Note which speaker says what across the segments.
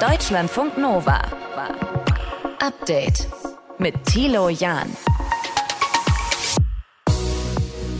Speaker 1: Deutschlandfunk Nova. Update mit Thilo Jahn.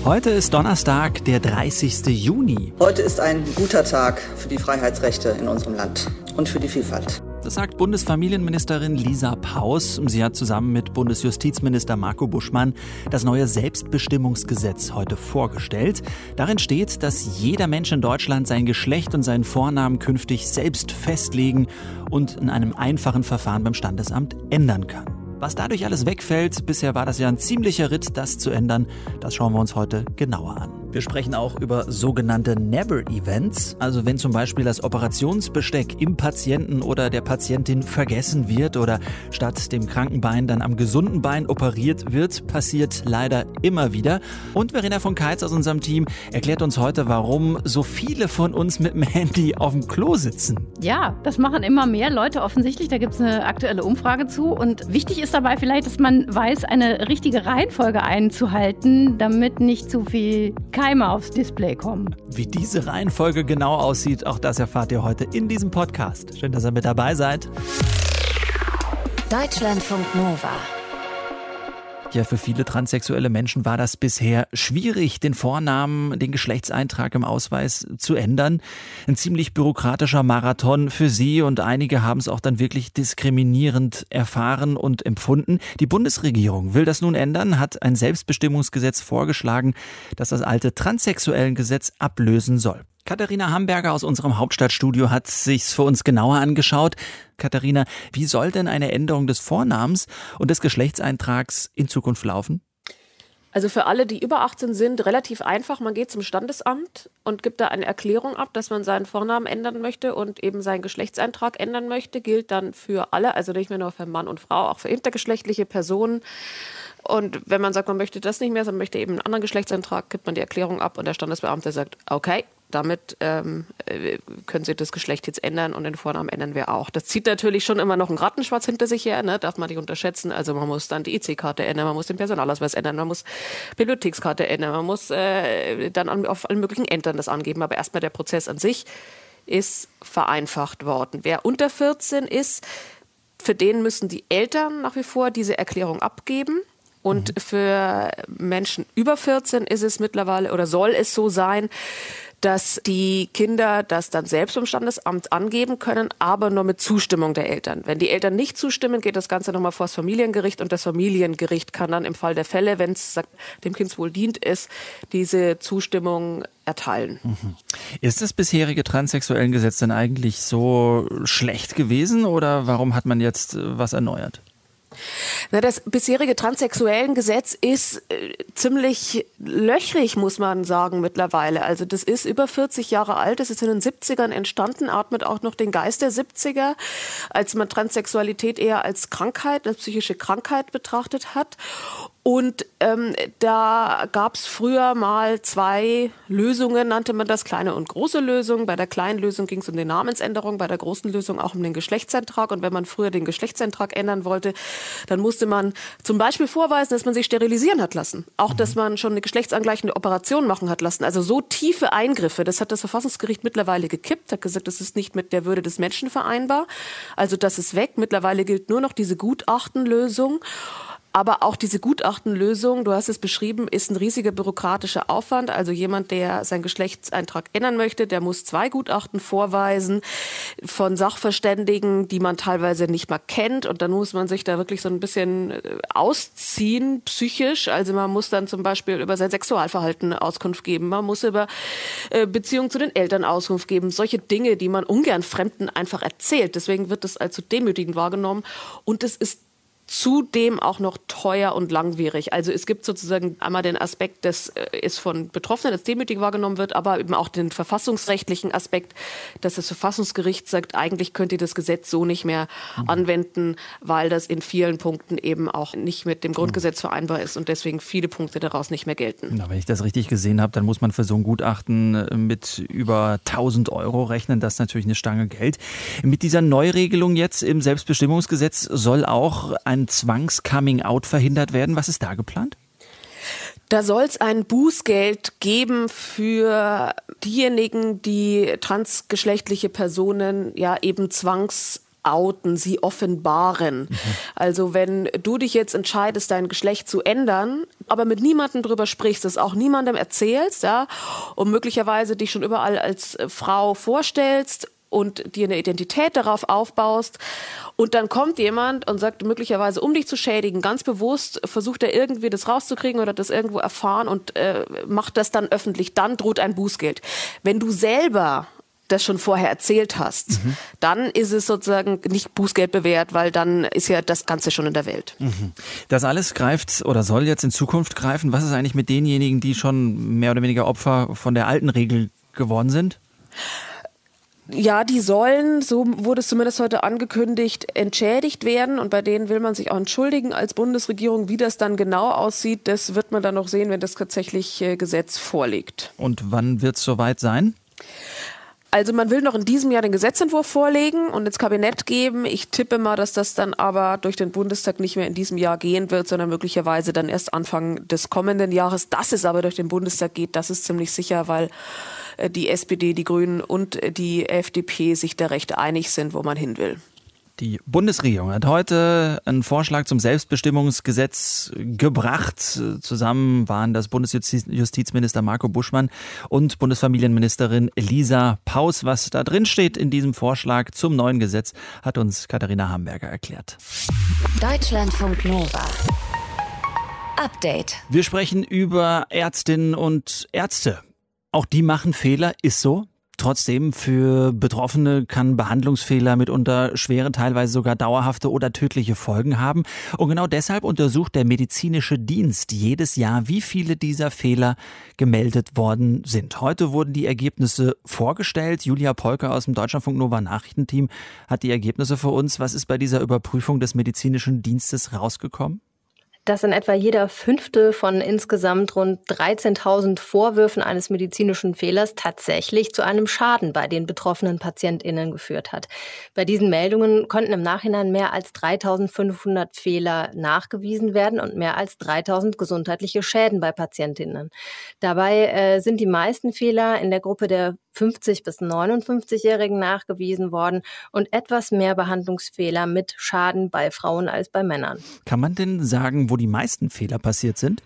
Speaker 2: Heute ist Donnerstag, der 30. Juni.
Speaker 3: Heute ist ein guter Tag für die Freiheitsrechte in unserem Land und für die Vielfalt.
Speaker 2: Das sagt Bundesfamilienministerin Lisa Paus. Sie hat zusammen mit Bundesjustizminister Marco Buschmann das neue Selbstbestimmungsgesetz heute vorgestellt. Darin steht, dass jeder Mensch in Deutschland sein Geschlecht und seinen Vornamen künftig selbst festlegen und in einem einfachen Verfahren beim Standesamt ändern kann. Was dadurch alles wegfällt, bisher war das ja ein ziemlicher Ritt, das zu ändern, das schauen wir uns heute genauer an. Wir sprechen auch über sogenannte Never-Events, also wenn zum Beispiel das Operationsbesteck im Patienten oder der Patientin vergessen wird oder statt dem kranken Bein dann am gesunden Bein operiert wird, passiert leider immer wieder. Und Verena von Keitz aus unserem Team erklärt uns heute, warum so viele von uns mit dem Handy auf dem Klo sitzen.
Speaker 4: Ja, das machen immer mehr Leute offensichtlich. Da gibt es eine aktuelle Umfrage zu. Und wichtig ist dabei vielleicht, dass man weiß, eine richtige Reihenfolge einzuhalten, damit nicht zu viel Keime aufs Display kommen.
Speaker 2: Wie diese Reihenfolge genau aussieht, auch das erfahrt ihr heute in diesem Podcast. Schön, dass ihr mit dabei seid.
Speaker 1: Deutschlandfunk Nova.
Speaker 2: Ja, für viele transsexuelle Menschen war das bisher schwierig, den Vornamen, den Geschlechtseintrag im Ausweis zu ändern. Ein ziemlich bürokratischer Marathon für sie und einige haben es auch dann wirklich diskriminierend erfahren und empfunden. Die Bundesregierung will das nun ändern, hat ein Selbstbestimmungsgesetz vorgeschlagen, das das alte transsexuellen Gesetz ablösen soll. Katharina Hamburger aus unserem Hauptstadtstudio hat sich's für uns genauer angeschaut. Katharina, wie soll denn eine Änderung des Vornamens und des Geschlechtseintrags in Zukunft laufen?
Speaker 5: Also für alle, die über 18 sind, relativ einfach. Man geht zum Standesamt und gibt da eine Erklärung ab, dass man seinen Vornamen ändern möchte und eben seinen Geschlechtseintrag ändern möchte. Gilt dann für alle, also nicht mehr nur für Mann und Frau, auch für intergeschlechtliche Personen. Und wenn man sagt, man möchte das nicht mehr, sondern möchte eben einen anderen Geschlechtseintrag, gibt man die Erklärung ab und der Standesbeamte sagt, okay, damit ähm, äh, können Sie das Geschlecht jetzt ändern und den Vornamen ändern wir auch. Das zieht natürlich schon immer noch einen Rattenschwarz hinter sich her, ne? darf man nicht unterschätzen. Also man muss dann die IC-Karte ändern, man muss den Personalausweis ändern, man muss Bibliothekskarte ändern, man muss äh, dann an, auf allen möglichen Ämtern das angeben. Aber erstmal der Prozess an sich ist vereinfacht worden. Wer unter 14 ist, für den müssen die Eltern nach wie vor diese Erklärung abgeben. Und mhm. für Menschen über 14 ist es mittlerweile oder soll es so sein, dass die Kinder das dann selbst im Standesamt angeben können, aber nur mit Zustimmung der Eltern. Wenn die Eltern nicht zustimmen, geht das Ganze nochmal vor das Familiengericht und das Familiengericht kann dann im Fall der Fälle, wenn es dem Kind wohl dient ist, diese Zustimmung erteilen. Mhm.
Speaker 2: Ist das bisherige transsexuellen Gesetz denn eigentlich so schlecht gewesen oder warum hat man jetzt äh, was erneuert?
Speaker 5: Na, das bisherige transsexuellen Gesetz ist äh, ziemlich löchrig, muss man sagen, mittlerweile. Also das ist über 40 Jahre alt, das ist in den 70ern entstanden, atmet auch noch den Geist der 70er, als man Transsexualität eher als Krankheit, als psychische Krankheit betrachtet hat. Und ähm, da gab es früher mal zwei Lösungen, nannte man das, kleine und große Lösung. Bei der kleinen Lösung ging es um die Namensänderung, bei der großen Lösung auch um den Geschlechtseintrag. Und wenn man früher den Geschlechtseintrag ändern wollte, dann musste man zum Beispiel vorweisen, dass man sich sterilisieren hat lassen. Auch, dass man schon eine geschlechtsangleichende Operation machen hat lassen. Also so tiefe Eingriffe, das hat das Verfassungsgericht mittlerweile gekippt, hat gesagt, das ist nicht mit der Würde des Menschen vereinbar. Also das ist weg. Mittlerweile gilt nur noch diese Gutachtenlösung. Aber auch diese Gutachtenlösung, du hast es beschrieben, ist ein riesiger bürokratischer Aufwand. Also jemand, der seinen Geschlechtseintrag ändern möchte, der muss zwei Gutachten vorweisen von Sachverständigen, die man teilweise nicht mal kennt. Und dann muss man sich da wirklich so ein bisschen äh, ausziehen, psychisch. Also man muss dann zum Beispiel über sein Sexualverhalten Auskunft geben. Man muss über äh, Beziehungen zu den Eltern Auskunft geben. Solche Dinge, die man ungern Fremden einfach erzählt. Deswegen wird das als zu demütigend wahrgenommen. Und es ist zudem auch noch teuer und langwierig. Also es gibt sozusagen einmal den Aspekt, dass äh, es von Betroffenen als demütig wahrgenommen wird, aber eben auch den verfassungsrechtlichen Aspekt, dass das Verfassungsgericht sagt, eigentlich könnt ihr das Gesetz so nicht mehr mhm. anwenden, weil das in vielen Punkten eben auch nicht mit dem Grundgesetz vereinbar ist und deswegen viele Punkte daraus nicht mehr gelten.
Speaker 2: Na, wenn ich das richtig gesehen habe, dann muss man für so ein Gutachten äh, mit über 1000 Euro rechnen. Das ist natürlich eine Stange Geld. Mit dieser Neuregelung jetzt im Selbstbestimmungsgesetz soll auch ein ein Zwangs-Coming-out verhindert werden? Was ist da geplant?
Speaker 5: Da soll es ein Bußgeld geben für diejenigen, die transgeschlechtliche Personen ja eben zwangs outen, sie offenbaren. Mhm. Also wenn du dich jetzt entscheidest, dein Geschlecht zu ändern, aber mit niemandem drüber sprichst, es auch niemandem erzählst, ja, und möglicherweise dich schon überall als Frau vorstellst und dir eine Identität darauf aufbaust und dann kommt jemand und sagt möglicherweise, um dich zu schädigen, ganz bewusst versucht er irgendwie das rauszukriegen oder das irgendwo erfahren und äh, macht das dann öffentlich, dann droht ein Bußgeld. Wenn du selber das schon vorher erzählt hast, mhm. dann ist es sozusagen nicht Bußgeld bewährt, weil dann ist ja das Ganze schon in der Welt. Mhm.
Speaker 2: Das alles greift oder soll jetzt in Zukunft greifen. Was ist eigentlich mit denjenigen, die schon mehr oder weniger Opfer von der alten Regel geworden sind?
Speaker 5: Ja, die sollen, so wurde es zumindest heute angekündigt, entschädigt werden und bei denen will man sich auch entschuldigen als Bundesregierung. Wie das dann genau aussieht, das wird man dann noch sehen, wenn das tatsächlich äh, Gesetz vorliegt.
Speaker 2: Und wann wird es soweit sein?
Speaker 5: Also man will noch in diesem Jahr den Gesetzentwurf vorlegen und ins Kabinett geben. Ich tippe mal, dass das dann aber durch den Bundestag nicht mehr in diesem Jahr gehen wird, sondern möglicherweise dann erst Anfang des kommenden Jahres. Dass es aber durch den Bundestag geht, das ist ziemlich sicher, weil die SPD, die Grünen und die FDP sich da recht einig sind, wo man hin will.
Speaker 2: Die Bundesregierung hat heute einen Vorschlag zum Selbstbestimmungsgesetz gebracht. Zusammen waren das Bundesjustizminister Marco Buschmann und Bundesfamilienministerin Lisa Paus. Was da drin steht in diesem Vorschlag zum neuen Gesetz, hat uns Katharina Hamburger erklärt.
Speaker 1: Deutschlandfunk Nova. Update.
Speaker 2: Wir sprechen über Ärztinnen und Ärzte. Auch die machen Fehler, ist so. Trotzdem, für Betroffene kann Behandlungsfehler mitunter schwere, teilweise sogar dauerhafte oder tödliche Folgen haben. Und genau deshalb untersucht der medizinische Dienst jedes Jahr, wie viele dieser Fehler gemeldet worden sind. Heute wurden die Ergebnisse vorgestellt. Julia Polker aus dem Deutschlandfunk Nova Nachrichtenteam hat die Ergebnisse für uns. Was ist bei dieser Überprüfung des medizinischen Dienstes rausgekommen?
Speaker 6: Dass in etwa jeder fünfte von insgesamt rund 13.000 Vorwürfen eines medizinischen Fehlers tatsächlich zu einem Schaden bei den betroffenen PatientInnen geführt hat. Bei diesen Meldungen konnten im Nachhinein mehr als 3.500 Fehler nachgewiesen werden und mehr als 3.000 gesundheitliche Schäden bei PatientInnen. Dabei äh, sind die meisten Fehler in der Gruppe der 50 bis 59-Jährigen nachgewiesen worden und etwas mehr Behandlungsfehler mit Schaden bei Frauen als bei Männern.
Speaker 2: Kann man denn sagen, wo die meisten Fehler passiert sind?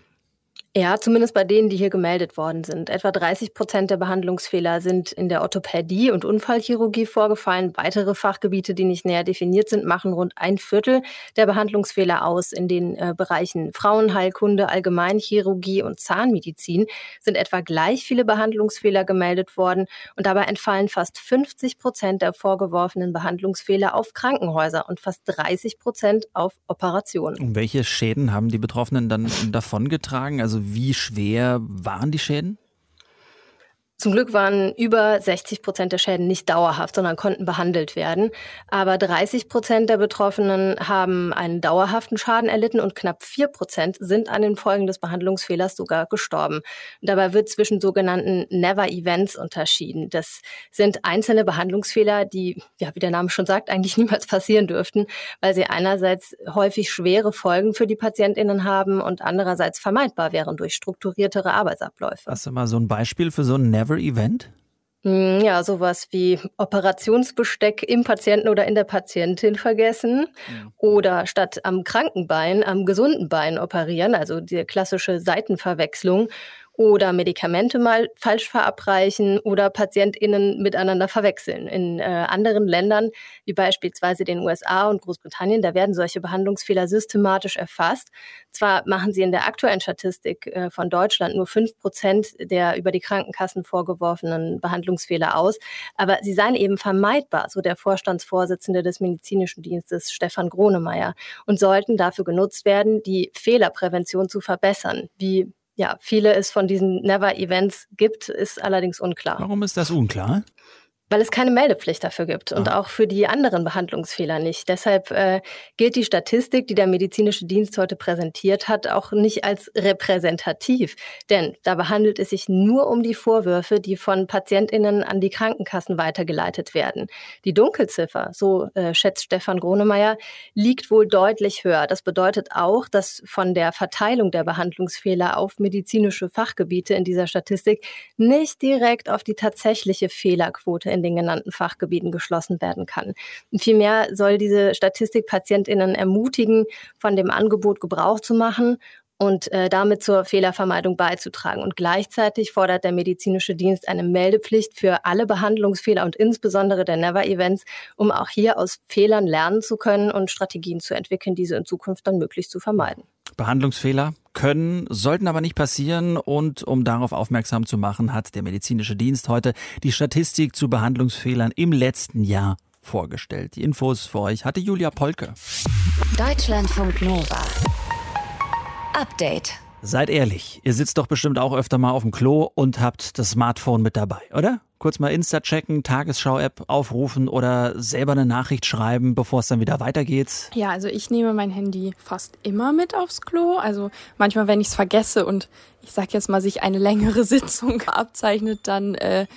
Speaker 6: Ja, zumindest bei denen, die hier gemeldet worden sind. Etwa 30 Prozent der Behandlungsfehler sind in der Orthopädie und Unfallchirurgie vorgefallen. Weitere Fachgebiete, die nicht näher definiert sind, machen rund ein Viertel der Behandlungsfehler aus. In den äh, Bereichen Frauenheilkunde, Allgemeinchirurgie und Zahnmedizin sind etwa gleich viele Behandlungsfehler gemeldet worden. Und dabei entfallen fast 50 Prozent der vorgeworfenen Behandlungsfehler auf Krankenhäuser und fast 30 Prozent auf Operationen.
Speaker 2: Und welche Schäden haben die Betroffenen dann davongetragen? Also wie schwer waren die Schäden?
Speaker 6: Zum Glück waren über 60 Prozent der Schäden nicht dauerhaft, sondern konnten behandelt werden. Aber 30 Prozent der Betroffenen haben einen dauerhaften Schaden erlitten und knapp 4 Prozent sind an den Folgen des Behandlungsfehlers sogar gestorben. Dabei wird zwischen sogenannten Never-Events unterschieden. Das sind einzelne Behandlungsfehler, die, ja, wie der Name schon sagt, eigentlich niemals passieren dürften, weil sie einerseits häufig schwere Folgen für die PatientInnen haben und andererseits vermeidbar wären durch strukturiertere Arbeitsabläufe.
Speaker 2: Hast du mal so ein Beispiel für so ein Never Never-Event?
Speaker 6: Hm, ja, sowas wie Operationsbesteck im Patienten oder in der Patientin vergessen ja. oder statt am kranken Bein am gesunden Bein operieren, also die klassische Seitenverwechslung oder Medikamente mal falsch verabreichen oder PatientInnen miteinander verwechseln. In äh, anderen Ländern, wie beispielsweise den USA und Großbritannien, da werden solche Behandlungsfehler systematisch erfasst. Zwar machen sie in der aktuellen Statistik äh, von Deutschland nur fünf Prozent der über die Krankenkassen vorgeworfenen Behandlungsfehler aus, aber sie seien eben vermeidbar, so der Vorstandsvorsitzende des medizinischen Dienstes Stefan Gronemeyer, und sollten dafür genutzt werden, die Fehlerprävention zu verbessern, wie ja, viele es von diesen Never-Events gibt, ist allerdings unklar.
Speaker 2: Warum ist das unklar?
Speaker 6: Weil es keine Meldepflicht dafür gibt und ah. auch für die anderen Behandlungsfehler nicht. Deshalb äh, gilt die Statistik, die der medizinische Dienst heute präsentiert hat, auch nicht als repräsentativ. Denn dabei handelt es sich nur um die Vorwürfe, die von Patientinnen an die Krankenkassen weitergeleitet werden. Die Dunkelziffer, so äh, schätzt Stefan Gronemeyer, liegt wohl deutlich höher. Das bedeutet auch, dass von der Verteilung der Behandlungsfehler auf medizinische Fachgebiete in dieser Statistik nicht direkt auf die tatsächliche Fehlerquote in den genannten Fachgebieten geschlossen werden kann. vielmehr soll diese Statistik PatientInnen ermutigen, von dem Angebot Gebrauch zu machen und äh, damit zur Fehlervermeidung beizutragen. Und gleichzeitig fordert der medizinische Dienst eine Meldepflicht für alle Behandlungsfehler und insbesondere der Never-Events, um auch hier aus Fehlern lernen zu können und Strategien zu entwickeln, diese in Zukunft dann möglichst zu vermeiden.
Speaker 2: Behandlungsfehler können, sollten aber nicht passieren. Und um darauf aufmerksam zu machen, hat der medizinische Dienst heute die Statistik zu Behandlungsfehlern im letzten Jahr vorgestellt. Die Infos für euch hatte Julia Polke.
Speaker 1: Deutschlandfunk Nova. Update.
Speaker 2: Seid ehrlich, ihr sitzt doch bestimmt auch öfter mal auf dem Klo und habt das Smartphone mit dabei, oder? Kurz mal Insta checken, Tagesschau-App aufrufen oder selber eine Nachricht schreiben, bevor es dann wieder weitergeht.
Speaker 7: Ja, also ich nehme mein Handy fast immer mit aufs Klo. Also manchmal, wenn ich es vergesse und ich sag jetzt mal, sich eine längere Sitzung abzeichnet, dann äh,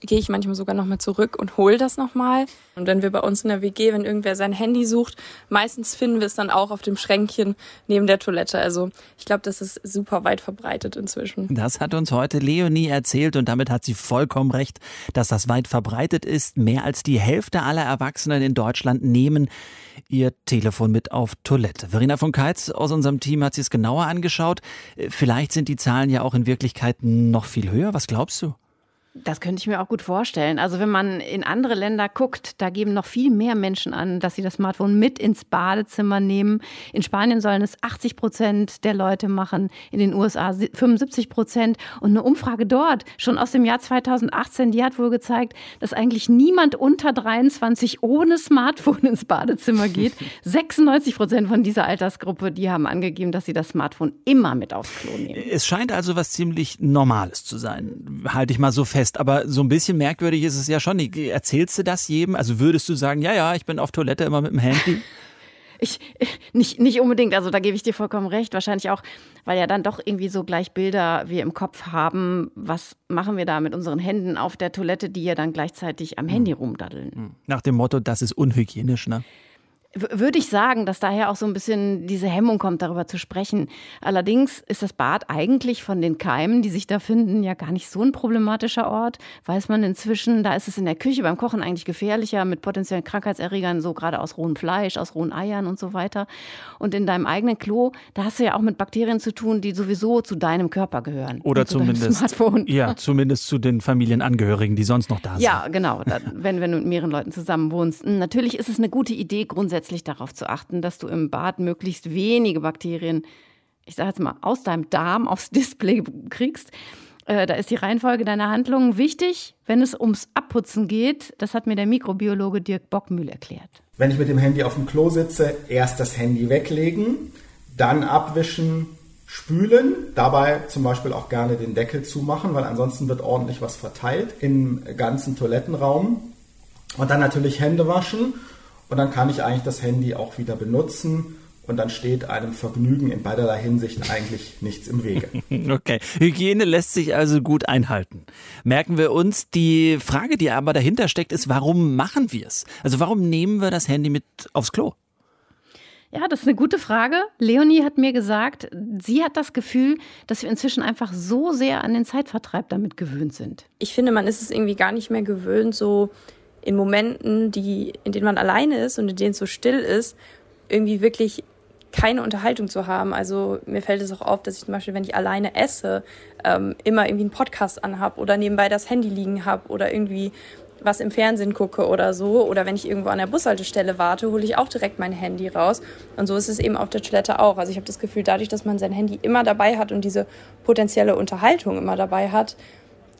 Speaker 7: gehe ich manchmal sogar nochmal zurück und hole das nochmal. Und wenn wir bei uns in der WG, wenn irgendwer sein Handy sucht, meistens finden wir es dann auch auf dem Schränkchen neben der Toilette. Also ich glaube, das ist super weit verbreitet inzwischen.
Speaker 2: Das hat uns heute Leonie erzählt und damit hat sie vollkommen recht, dass das weit verbreitet ist. Mehr als die Hälfte aller Erwachsenen in Deutschland nehmen ihr Telefon mit auf Toilette. Verena von Keitz aus unserem Team hat sich es genauer angeschaut. Vielleicht sind die Zahlen ja auch in Wirklichkeit noch viel höher. Was glaubst du?
Speaker 4: Das könnte ich mir auch gut vorstellen. Also wenn man in andere Länder guckt, da geben noch viel mehr Menschen an, dass sie das Smartphone mit ins Badezimmer nehmen. In Spanien sollen es 80 Prozent der Leute machen, in den USA 75 Prozent. Und eine Umfrage dort, schon aus dem Jahr 2018, die hat wohl gezeigt, dass eigentlich niemand unter 23 ohne Smartphone ins Badezimmer geht. 96 Prozent von dieser Altersgruppe, die haben angegeben, dass sie das Smartphone immer mit aufs Klo nehmen.
Speaker 2: Es scheint also was ziemlich Normales zu sein. Halte ich mal so fest fest. Aber so ein bisschen merkwürdig ist es ja schon. Erzählst du das jedem? Also würdest du sagen, ja, ja, ich bin auf Toilette immer mit dem Handy?
Speaker 4: Ich, nicht, nicht unbedingt, also da gebe ich dir vollkommen recht. Wahrscheinlich auch, weil ja dann doch irgendwie so gleich Bilder wir im Kopf haben. Was machen wir da mit unseren Händen auf der Toilette, die ja dann gleichzeitig am Handy hm. rumdaddeln? Hm.
Speaker 2: Nach dem Motto, das ist unhygienisch, ne?
Speaker 4: Würde ich sagen, dass daher auch so ein bisschen diese Hemmung kommt, darüber zu sprechen. Allerdings ist das Bad eigentlich von den Keimen, die sich da finden, ja gar nicht so ein problematischer Ort. Weiß man inzwischen, da ist es in der Küche beim Kochen eigentlich gefährlicher mit potenziellen Krankheitserregern, so gerade aus rohem Fleisch, aus rohen Eiern und so weiter. Und in deinem eigenen Klo, da hast du ja auch mit Bakterien zu tun, die sowieso zu deinem Körper gehören.
Speaker 2: Oder zumindest, ja, zumindest zu den Familienangehörigen, die sonst noch da sind.
Speaker 4: Ja, genau. wenn, wenn du mit mehreren Leuten zusammen wohnst. Natürlich ist es eine gute Idee, grundsätzlich grundsätzlich darauf zu achten, dass du im Bad möglichst wenige Bakterien, ich sage jetzt mal, aus deinem Darm aufs Display kriegst. Äh, da ist die Reihenfolge deiner Handlungen wichtig, wenn es ums Abputzen geht. Das hat mir der Mikrobiologe Dirk Bockmühl erklärt.
Speaker 8: Wenn ich mit dem Handy auf dem Klo sitze, erst das Handy weglegen, dann abwischen, spülen, dabei zum Beispiel auch gerne den Deckel zumachen, weil ansonsten wird ordentlich was verteilt im ganzen Toilettenraum. Und dann natürlich Hände waschen und dann kann ich eigentlich das Handy auch wieder benutzen und dann steht einem Vergnügen in beiderlei Hinsicht eigentlich nichts im Wege.
Speaker 2: Okay, Hygiene lässt sich also gut einhalten. Merken wir uns, die Frage, die aber dahinter steckt, ist, warum machen wir es? Also warum nehmen wir das Handy mit aufs Klo?
Speaker 4: Ja, das ist eine gute Frage. Leonie hat mir gesagt, sie hat das Gefühl, dass wir inzwischen einfach so sehr an den Zeitvertreib damit gewöhnt sind.
Speaker 7: Ich finde, man ist es irgendwie gar nicht mehr gewöhnt, so in Momenten, die, in denen man alleine ist und in denen es so still ist, irgendwie wirklich keine Unterhaltung zu haben. Also mir fällt es auch auf, dass ich zum Beispiel, wenn ich alleine esse, ähm, immer irgendwie einen Podcast anhab oder nebenbei das Handy liegen habe oder irgendwie was im Fernsehen gucke oder so. Oder wenn ich irgendwo an der Bushaltestelle warte, hole ich auch direkt mein Handy raus. Und so ist es eben auf der Toilette auch. Also ich habe das Gefühl, dadurch, dass man sein Handy immer dabei hat und diese potenzielle Unterhaltung immer dabei hat,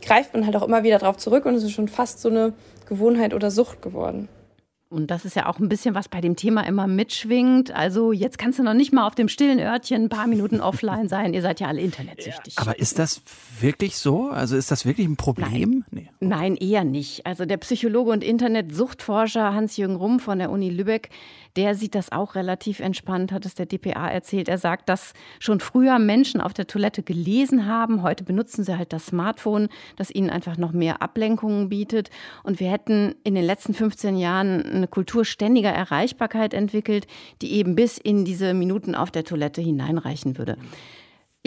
Speaker 7: greift man halt auch immer wieder drauf zurück und es ist schon fast so eine Gewohnheit oder Sucht geworden.
Speaker 4: Und das ist ja auch ein bisschen, was bei dem Thema immer mitschwingt. Also jetzt kannst du noch nicht mal auf dem stillen Örtchen ein paar Minuten offline sein. Ihr seid ja alle internetsüchtig.
Speaker 2: Ja, aber ist das wirklich so? Also ist das wirklich ein Problem?
Speaker 4: Nein, nee. Nein eher nicht. Also der Psychologe und Internetsuchtforscher Hans-Jürgen Rumm von der Uni Lübeck, der sieht das auch relativ entspannt, hat es der DPA erzählt. Er sagt, dass schon früher Menschen auf der Toilette gelesen haben. Heute benutzen sie halt das Smartphone, das ihnen einfach noch mehr Ablenkungen bietet. Und wir hätten in den letzten 15 Jahren eine Kultur ständiger Erreichbarkeit entwickelt, die eben bis in diese Minuten auf der Toilette hineinreichen würde.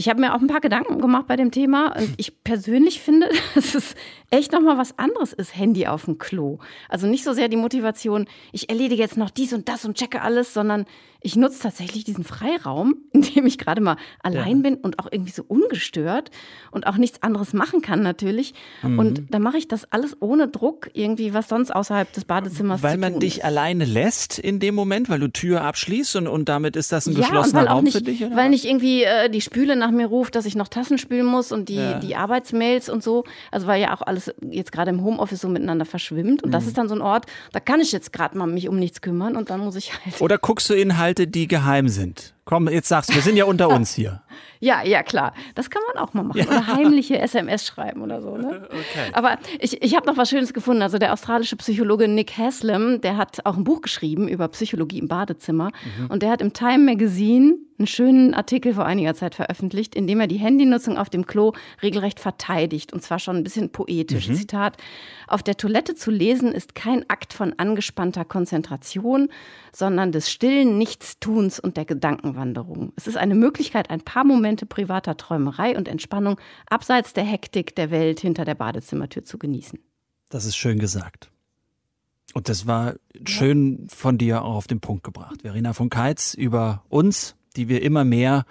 Speaker 4: Ich habe mir auch ein paar Gedanken gemacht bei dem Thema und ich persönlich finde, dass es echt nochmal was anderes ist, Handy auf dem Klo. Also nicht so sehr die Motivation, ich erledige jetzt noch dies und das und checke alles, sondern ich nutze tatsächlich diesen Freiraum, in dem ich gerade mal allein ja. bin und auch irgendwie so ungestört und auch nichts anderes machen kann natürlich. Mhm. Und da mache ich das alles ohne Druck, irgendwie was sonst außerhalb des Badezimmers
Speaker 2: Weil man dich
Speaker 4: ist.
Speaker 2: alleine lässt in dem Moment, weil du Tür abschließt und, und damit ist das ein ja, geschlossener Raum
Speaker 4: nicht,
Speaker 2: für dich?
Speaker 4: Oder weil nicht irgendwie äh, die Spüle nach mir ruft, dass ich noch Tassen spülen muss und die, ja. die Arbeitsmails und so. Also weil ja auch alles jetzt gerade im Homeoffice so miteinander verschwimmt. Und mhm. das ist dann so ein Ort, da kann ich jetzt gerade mal mich um nichts kümmern und dann muss ich halt.
Speaker 2: Oder guckst du Inhalte, die geheim sind? Komm, jetzt sagst du, wir sind ja unter uns hier.
Speaker 4: Ja, ja, klar. Das kann man auch mal machen. Ja. Oder heimliche SMS schreiben oder so. Ne? Okay. Aber ich, ich habe noch was Schönes gefunden. Also der australische Psychologe Nick Haslam, der hat auch ein Buch geschrieben über Psychologie im Badezimmer. Mhm. Und der hat im Time Magazine einen schönen Artikel vor einiger Zeit veröffentlicht, in dem er die Handynutzung auf dem Klo regelrecht verteidigt. Und zwar schon ein bisschen poetisch. Mhm. Zitat: Auf der Toilette zu lesen ist kein Akt von angespannter Konzentration, sondern des stillen Nichtstuns und der Gedankenwanderung. Es ist eine Möglichkeit, ein paar Momente privater Träumerei und Entspannung abseits der Hektik der Welt hinter der Badezimmertür zu genießen.
Speaker 2: Das ist schön gesagt. Und das war schön von dir auch auf den Punkt gebracht. Verena von Keitz über uns, die wir immer mehr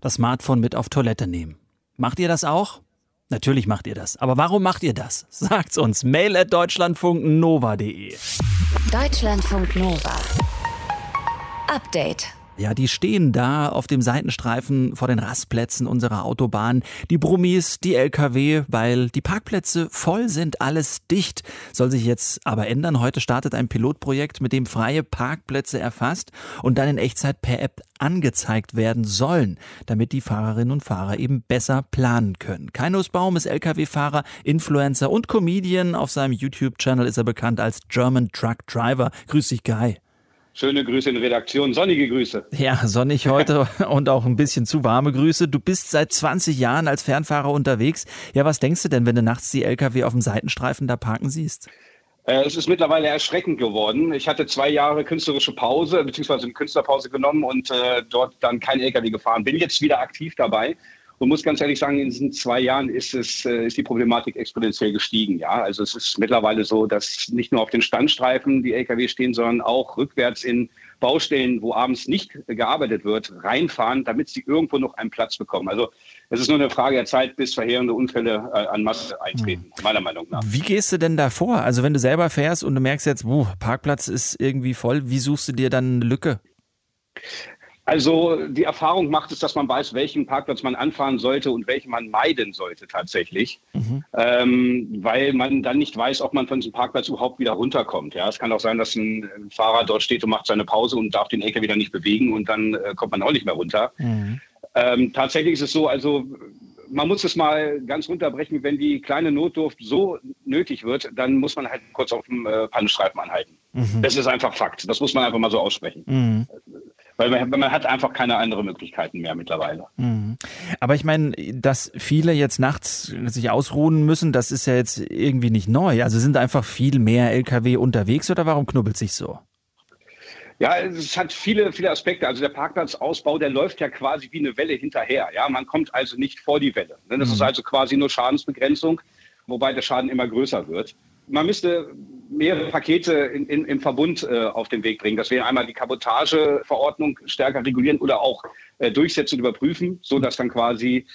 Speaker 2: das Smartphone mit auf Toilette nehmen. Macht ihr das auch? Natürlich macht ihr das. Aber warum macht ihr das? Sagt's uns. Mail at deutschlandfunknova.de.
Speaker 1: Deutschlandfunk Nova. Update.
Speaker 2: Ja, die stehen da auf dem Seitenstreifen vor den Rastplätzen unserer Autobahn. Die Brummis, die LKW, weil die Parkplätze voll sind, alles dicht. Soll sich jetzt aber ändern. Heute startet ein Pilotprojekt, mit dem freie Parkplätze erfasst und dann in Echtzeit per App angezeigt werden sollen, damit die Fahrerinnen und Fahrer eben besser planen können. Kai Nussbaum ist Lkw-Fahrer, Influencer und Comedian. Auf seinem YouTube-Channel ist er bekannt als German Truck Driver. Grüß dich, Guy.
Speaker 9: Schöne Grüße in Redaktion, sonnige Grüße.
Speaker 2: Ja, sonnig heute und auch ein bisschen zu warme Grüße. Du bist seit 20 Jahren als Fernfahrer unterwegs. Ja, was denkst du denn, wenn du nachts die LKW auf dem Seitenstreifen da parken siehst?
Speaker 9: Äh, es ist mittlerweile erschreckend geworden. Ich hatte zwei Jahre künstlerische Pause, beziehungsweise eine Künstlerpause genommen und äh, dort dann kein LKW gefahren. Bin jetzt wieder aktiv dabei und muss ganz ehrlich sagen, in diesen zwei Jahren ist es, äh, ist die Problematik exponentiell gestiegen. Ja, also es ist mittlerweile so, dass nicht nur auf den Standstreifen die LKW stehen, sondern auch rückwärts in Baustellen, wo abends nicht gearbeitet wird, reinfahren, damit sie irgendwo noch einen Platz bekommen. Also es ist nur eine Frage der Zeit, bis verheerende Unfälle äh, an Masse eintreten, hm. meiner Meinung nach.
Speaker 2: Wie gehst du denn da vor? Also wenn du selber fährst und du merkst jetzt, buh, Parkplatz ist irgendwie voll, wie suchst du dir dann eine Lücke?
Speaker 9: Also die Erfahrung macht es, dass man weiß, welchen Parkplatz man anfahren sollte und welchen man meiden sollte tatsächlich, mhm. ähm, weil man dann nicht weiß, ob man von diesem Parkplatz überhaupt wieder runterkommt. Ja, es kann auch sein, dass ein Fahrer dort steht und macht seine Pause und darf den LKW wieder nicht bewegen und dann äh, kommt man auch nicht mehr runter. Mhm. Ähm, tatsächlich ist es so, also man muss es mal ganz runterbrechen, wenn die kleine Notdurft so nötig wird, dann muss man halt kurz auf dem äh, Pannenstreifen anhalten. Mhm. Das ist einfach Fakt. Das muss man einfach mal so aussprechen. Mhm. Weil man, man, hat einfach keine anderen Möglichkeiten mehr mittlerweile. Mhm.
Speaker 2: Aber ich meine, dass viele jetzt nachts sich ausruhen müssen, das ist ja jetzt irgendwie nicht neu. Also sind einfach viel mehr Lkw unterwegs oder warum knubbelt sich so?
Speaker 9: Ja, es hat viele, viele Aspekte. Also der Parkplatzausbau, der läuft ja quasi wie eine Welle hinterher. Ja, man kommt also nicht vor die Welle. Das mhm. ist also quasi nur Schadensbegrenzung, wobei der Schaden immer größer wird man müsste mehrere Pakete in, in, im Verbund äh, auf den Weg bringen. Das wäre einmal die Kabotageverordnung stärker regulieren oder auch äh, durchsetzen und überprüfen, so dass dann quasi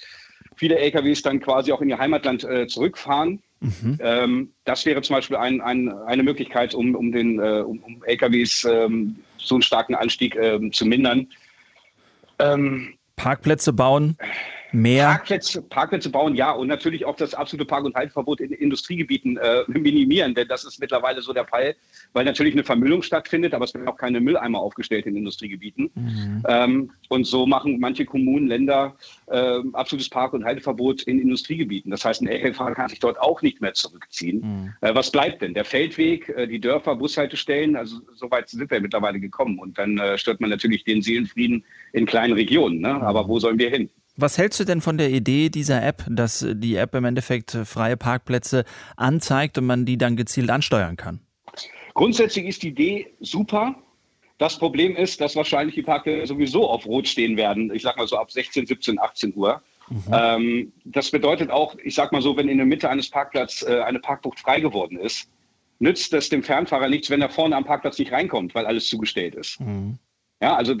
Speaker 9: viele LKWs dann quasi auch in ihr Heimatland äh, zurückfahren. Mhm. Ähm, das wäre zum Beispiel ein, ein, eine Möglichkeit, um, um, den, äh, um, um LKWs ähm, so einen starken Anstieg ähm, zu mindern.
Speaker 2: Ähm, Parkplätze bauen mehr.
Speaker 9: Parkplätze, Parkplätze bauen, ja, und natürlich auch das absolute Park- und Halteverbot in Industriegebieten äh, minimieren, denn das ist mittlerweile so der Fall, weil natürlich eine Vermüllung stattfindet, aber es werden auch keine Mülleimer aufgestellt in Industriegebieten. Mhm. Ähm, und so machen manche Kommunen, Länder äh, absolutes Park- und Halteverbot in Industriegebieten. Das heißt, ein LKW-Fahrer kann sich dort auch nicht mehr zurückziehen. Mhm. Äh, was bleibt denn? Der Feldweg, äh, die Dörfer, Bushaltestellen, also so weit sind wir mittlerweile gekommen. Und dann äh, stört man natürlich den Seelenfrieden in kleinen Regionen. Ne? Aber wo sollen wir hin?
Speaker 2: Was hältst du denn von der Idee dieser App, dass die App im Endeffekt freie Parkplätze anzeigt und man die dann gezielt ansteuern kann?
Speaker 9: Grundsätzlich ist die Idee super. Das Problem ist, dass wahrscheinlich die Parkplätze sowieso auf Rot stehen werden. Ich sag mal so ab 16, 17, 18 Uhr. Mhm. Ähm, das bedeutet auch, ich sag mal so, wenn in der Mitte eines Parkplatzes äh, eine Parkbucht frei geworden ist, nützt es dem Fernfahrer nichts, wenn er vorne am Parkplatz nicht reinkommt, weil alles zugestellt ist. Mhm. Ja, also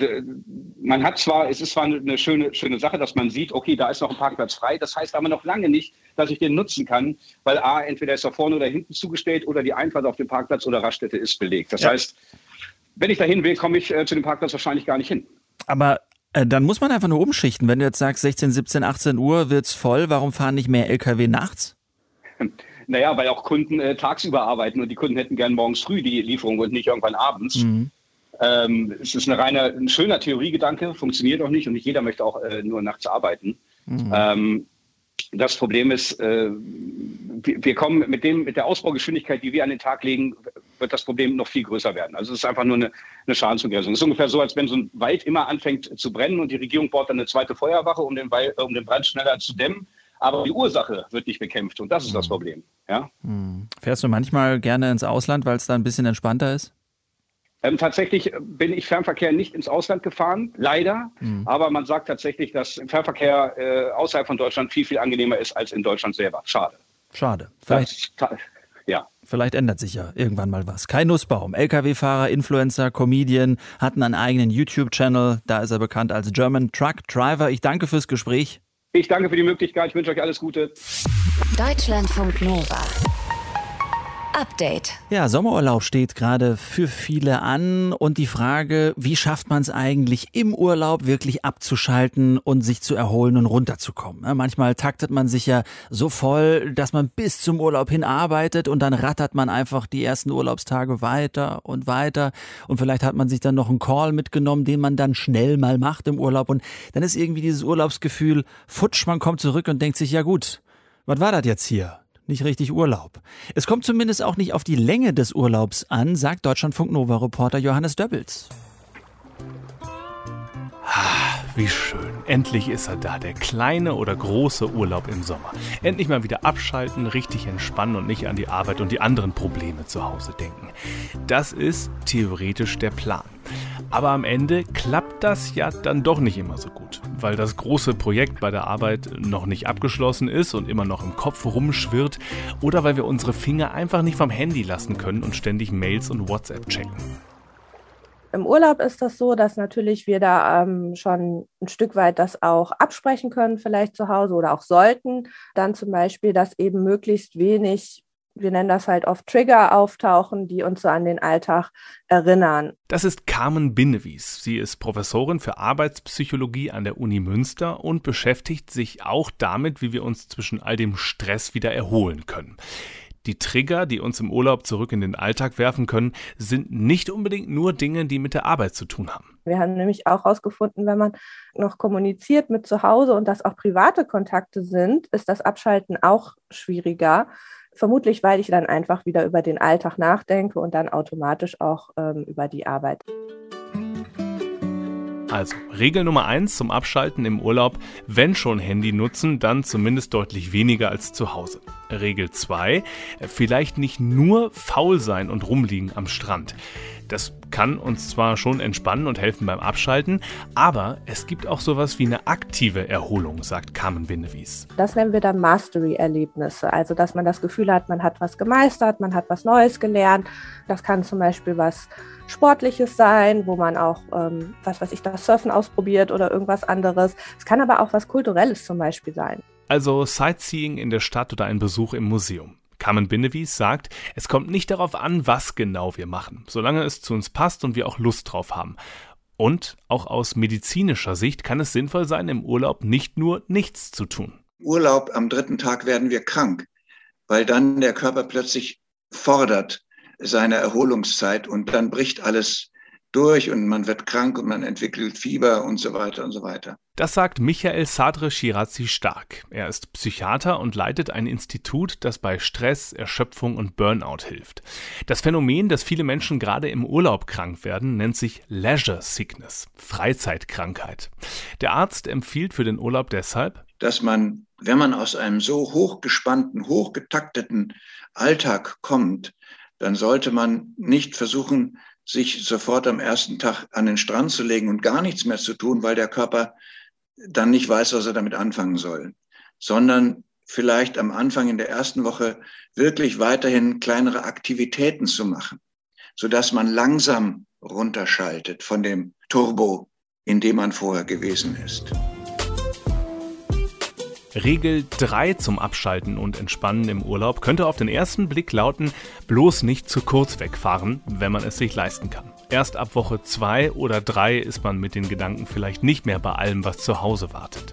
Speaker 9: man hat zwar, es ist zwar eine schöne, schöne Sache, dass man sieht, okay, da ist noch ein Parkplatz frei. Das heißt aber noch lange nicht, dass ich den nutzen kann, weil A, entweder ist er vorne oder hinten zugestellt oder die Einfahrt auf dem Parkplatz oder Raststätte ist belegt. Das ja. heißt, wenn ich dahin will, komme ich äh, zu dem Parkplatz wahrscheinlich gar nicht hin.
Speaker 2: Aber äh, dann muss man einfach nur umschichten. Wenn du jetzt sagst, 16, 17, 18 Uhr wird es voll, warum fahren nicht mehr Lkw nachts?
Speaker 9: Naja, weil auch Kunden äh, tagsüber arbeiten und die Kunden hätten gern morgens früh die Lieferung und nicht irgendwann abends. Mhm. Ähm, es ist eine reine, ein schöner Theoriegedanke, funktioniert auch nicht und nicht jeder möchte auch äh, nur nachts arbeiten. Mhm. Ähm, das Problem ist, äh, wir, wir, kommen mit dem, mit der Ausbaugeschwindigkeit, die wir an den Tag legen, wird das Problem noch viel größer werden. Also es ist einfach nur eine, eine Schadensbegrenzung. Es ist ungefähr so, als wenn so ein Wald immer anfängt zu brennen und die Regierung baut dann eine zweite Feuerwache, um den, Wald, um den Brand schneller zu dämmen. Aber die Ursache wird nicht bekämpft und das ist das mhm. Problem. Ja?
Speaker 2: Mhm. Fährst du manchmal gerne ins Ausland, weil es da ein bisschen entspannter ist?
Speaker 9: Ähm, tatsächlich bin ich Fernverkehr nicht ins Ausland gefahren, leider. Mhm. Aber man sagt tatsächlich, dass Fernverkehr äh, außerhalb von Deutschland viel, viel angenehmer ist als in Deutschland selber. Schade.
Speaker 2: Schade. Vielleicht, das, ja. Vielleicht ändert sich ja irgendwann mal was. Kai Nussbaum, Lkw-Fahrer, Influencer, Comedian, hatten einen eigenen YouTube-Channel. Da ist er bekannt als German Truck Driver. Ich danke fürs Gespräch.
Speaker 9: Ich danke für die Möglichkeit. Ich wünsche euch alles Gute.
Speaker 1: Deutschlandfunk Nova. Update.
Speaker 2: Ja, Sommerurlaub steht gerade für viele an und die Frage, wie schafft man es eigentlich im Urlaub wirklich abzuschalten und sich zu erholen und runterzukommen? manchmal taktet man sich ja so voll, dass man bis zum Urlaub hin arbeitet und dann rattert man einfach die ersten Urlaubstage weiter und weiter und vielleicht hat man sich dann noch einen Call mitgenommen, den man dann schnell mal macht im Urlaub und dann ist irgendwie dieses Urlaubsgefühl futsch, man kommt zurück und denkt sich, ja gut, was war das jetzt hier? Nicht richtig Urlaub. Es kommt zumindest auch nicht auf die Länge des Urlaubs an, sagt Deutschlandfunk Nova Reporter Johannes Döbbels.
Speaker 10: Wie schön. Endlich ist er da, der kleine oder große Urlaub im Sommer. Endlich mal wieder abschalten, richtig entspannen und nicht an die Arbeit und die anderen Probleme zu Hause denken. Das ist theoretisch der Plan. Aber am Ende klappt das ja dann doch nicht immer so gut, weil das große Projekt bei der Arbeit noch nicht abgeschlossen ist und immer noch im Kopf rumschwirrt oder weil wir unsere Finger einfach nicht vom Handy lassen können und ständig Mails und WhatsApp checken.
Speaker 11: Im Urlaub ist das so, dass natürlich wir da ähm, schon ein Stück weit das auch absprechen können, vielleicht zu Hause oder auch sollten. Dann zum Beispiel, dass eben möglichst wenig wir nennen das halt oft Trigger auftauchen, die uns so an den Alltag erinnern.
Speaker 10: Das ist Carmen Binnewies. Sie ist Professorin für Arbeitspsychologie an der Uni Münster und beschäftigt sich auch damit, wie wir uns zwischen all dem Stress wieder erholen können. Die Trigger, die uns im Urlaub zurück in den Alltag werfen können, sind nicht unbedingt nur Dinge, die mit der Arbeit zu tun haben.
Speaker 11: Wir haben nämlich auch herausgefunden, wenn man noch kommuniziert mit zu Hause und das auch private Kontakte sind, ist das Abschalten auch schwieriger. Vermutlich, weil ich dann einfach wieder über den Alltag nachdenke und dann automatisch auch ähm, über die Arbeit.
Speaker 10: Also, Regel Nummer eins zum Abschalten im Urlaub, wenn schon Handy nutzen, dann zumindest deutlich weniger als zu Hause. Regel 2, vielleicht nicht nur faul sein und rumliegen am Strand. Das kann uns zwar schon entspannen und helfen beim Abschalten, aber es gibt auch sowas wie eine aktive Erholung, sagt Carmen Bindewies.
Speaker 11: Das nennen wir dann Mastery-Erlebnisse, also dass man das Gefühl hat, man hat was gemeistert, man hat was Neues gelernt. Das kann zum Beispiel was Sportliches sein, wo man auch, ähm, was weiß ich, das Surfen ausprobiert oder irgendwas anderes. Es kann aber auch was Kulturelles zum Beispiel sein.
Speaker 10: Also Sightseeing in der Stadt oder ein Besuch im Museum. Carmen Binnewies sagt, es kommt nicht darauf an, was genau wir machen, solange es zu uns passt und wir auch Lust drauf haben. Und auch aus medizinischer Sicht kann es sinnvoll sein, im Urlaub nicht nur nichts zu tun.
Speaker 12: Urlaub am dritten Tag werden wir krank, weil dann der Körper plötzlich fordert seine Erholungszeit und dann bricht alles durch und man wird krank und man entwickelt Fieber und so weiter und so weiter.
Speaker 10: Das sagt Michael Sadre Shirazi stark. Er ist Psychiater und leitet ein Institut, das bei Stress, Erschöpfung und Burnout hilft. Das Phänomen, dass viele Menschen gerade im Urlaub krank werden, nennt sich Leisure Sickness, Freizeitkrankheit. Der Arzt empfiehlt für den Urlaub deshalb,
Speaker 12: dass man, wenn man aus einem so hochgespannten, hochgetakteten Alltag kommt, dann sollte man nicht versuchen, sich sofort am ersten Tag an den Strand zu legen und gar nichts mehr zu tun, weil der Körper dann nicht weiß, was er damit anfangen soll, sondern vielleicht am Anfang in der ersten Woche wirklich weiterhin kleinere Aktivitäten zu machen, sodass man langsam runterschaltet von dem Turbo, in dem man vorher gewesen ist.
Speaker 10: Regel 3 zum Abschalten und Entspannen im Urlaub könnte auf den ersten Blick lauten, bloß nicht zu kurz wegfahren, wenn man es sich leisten kann. Erst ab Woche 2 oder 3 ist man mit den Gedanken vielleicht nicht mehr bei allem, was zu Hause wartet.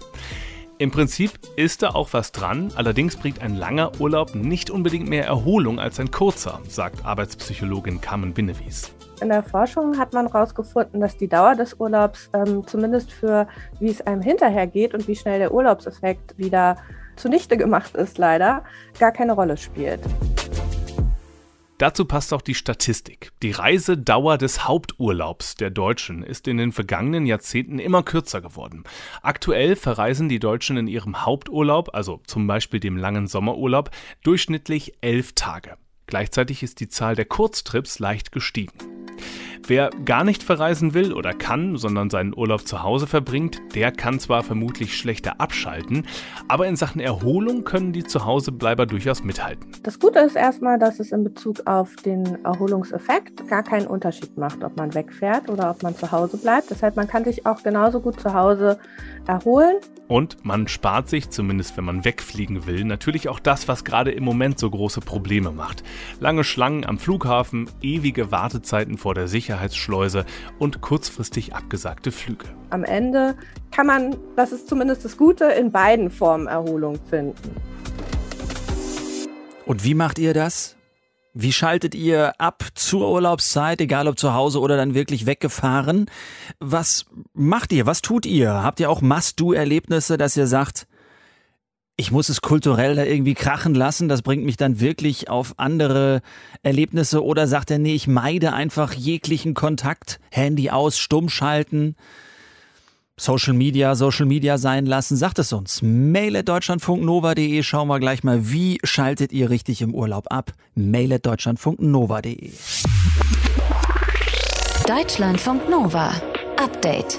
Speaker 10: Im Prinzip ist da auch was dran, allerdings bringt ein langer Urlaub nicht unbedingt mehr Erholung als ein kurzer, sagt Arbeitspsychologin Carmen Binnewies.
Speaker 11: In der Forschung hat man herausgefunden, dass die Dauer des Urlaubs ähm, zumindest für, wie es einem hinterher geht und wie schnell der Urlaubseffekt wieder zunichte gemacht ist, leider, gar keine Rolle spielt.
Speaker 10: Dazu passt auch die Statistik. Die Reisedauer des Haupturlaubs der Deutschen ist in den vergangenen Jahrzehnten immer kürzer geworden. Aktuell verreisen die Deutschen in ihrem Haupturlaub, also zum Beispiel dem langen Sommerurlaub, durchschnittlich elf Tage. Gleichzeitig ist die Zahl der Kurztrips leicht gestiegen. Wer gar nicht verreisen will oder kann, sondern seinen Urlaub zu Hause verbringt, der kann zwar vermutlich schlechter abschalten, aber in Sachen Erholung können die Zuhausebleiber durchaus mithalten.
Speaker 11: Das Gute ist erstmal, dass es in Bezug auf den Erholungseffekt gar keinen Unterschied macht, ob man wegfährt oder ob man zu Hause bleibt. Das heißt, man kann sich auch genauso gut zu Hause erholen.
Speaker 10: Und man spart sich, zumindest wenn man wegfliegen will, natürlich auch das, was gerade im Moment so große Probleme macht. Lange Schlangen am Flughafen, ewige Wartezeiten vor der Sicherheitsschleuse und kurzfristig abgesagte Flüge.
Speaker 11: Am Ende kann man, das ist zumindest das Gute, in beiden Formen Erholung finden.
Speaker 2: Und wie macht ihr das? Wie schaltet ihr ab zur Urlaubszeit, egal ob zu Hause oder dann wirklich weggefahren? Was macht ihr? Was tut ihr? Habt ihr auch Must-Do-Erlebnisse, dass ihr sagt, ich muss es kulturell da irgendwie krachen lassen, das bringt mich dann wirklich auf andere Erlebnisse oder sagt er, nee, ich meide einfach jeglichen Kontakt, Handy aus, stumm schalten? Social Media, Social Media sein lassen? Sagt es uns. Mail at deutschlandfunknova.de. Schauen wir gleich mal, wie schaltet ihr richtig im Urlaub ab? Mail at deutschlandfunknova.de.
Speaker 1: Deutschlandfunk Nova. Update.